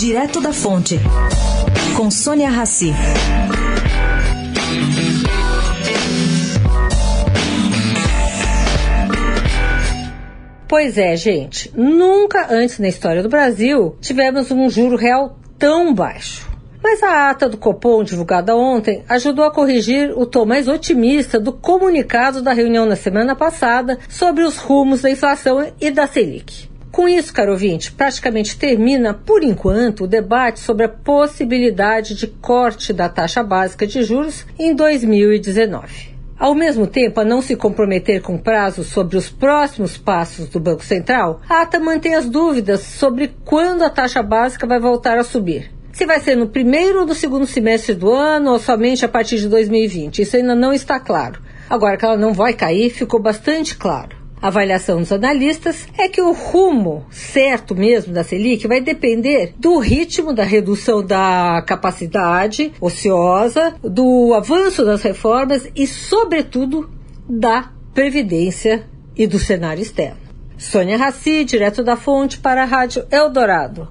Direto da Fonte, com Sônia Rassi. Pois é, gente. Nunca antes na história do Brasil tivemos um juro real tão baixo. Mas a ata do Copom, divulgada ontem, ajudou a corrigir o tom mais otimista do comunicado da reunião na semana passada sobre os rumos da inflação e da Selic. Com isso, caro ouvinte, praticamente termina, por enquanto, o debate sobre a possibilidade de corte da taxa básica de juros em 2019. Ao mesmo tempo, a não se comprometer com prazos sobre os próximos passos do Banco Central, a ata mantém as dúvidas sobre quando a taxa básica vai voltar a subir. Se vai ser no primeiro ou no segundo semestre do ano ou somente a partir de 2020, isso ainda não está claro. Agora que ela não vai cair, ficou bastante claro. A avaliação dos analistas é que o rumo certo mesmo da Selic vai depender do ritmo da redução da capacidade ociosa, do avanço das reformas e, sobretudo, da previdência e do cenário externo. Sônia Raci, direto da fonte para a Rádio Eldorado.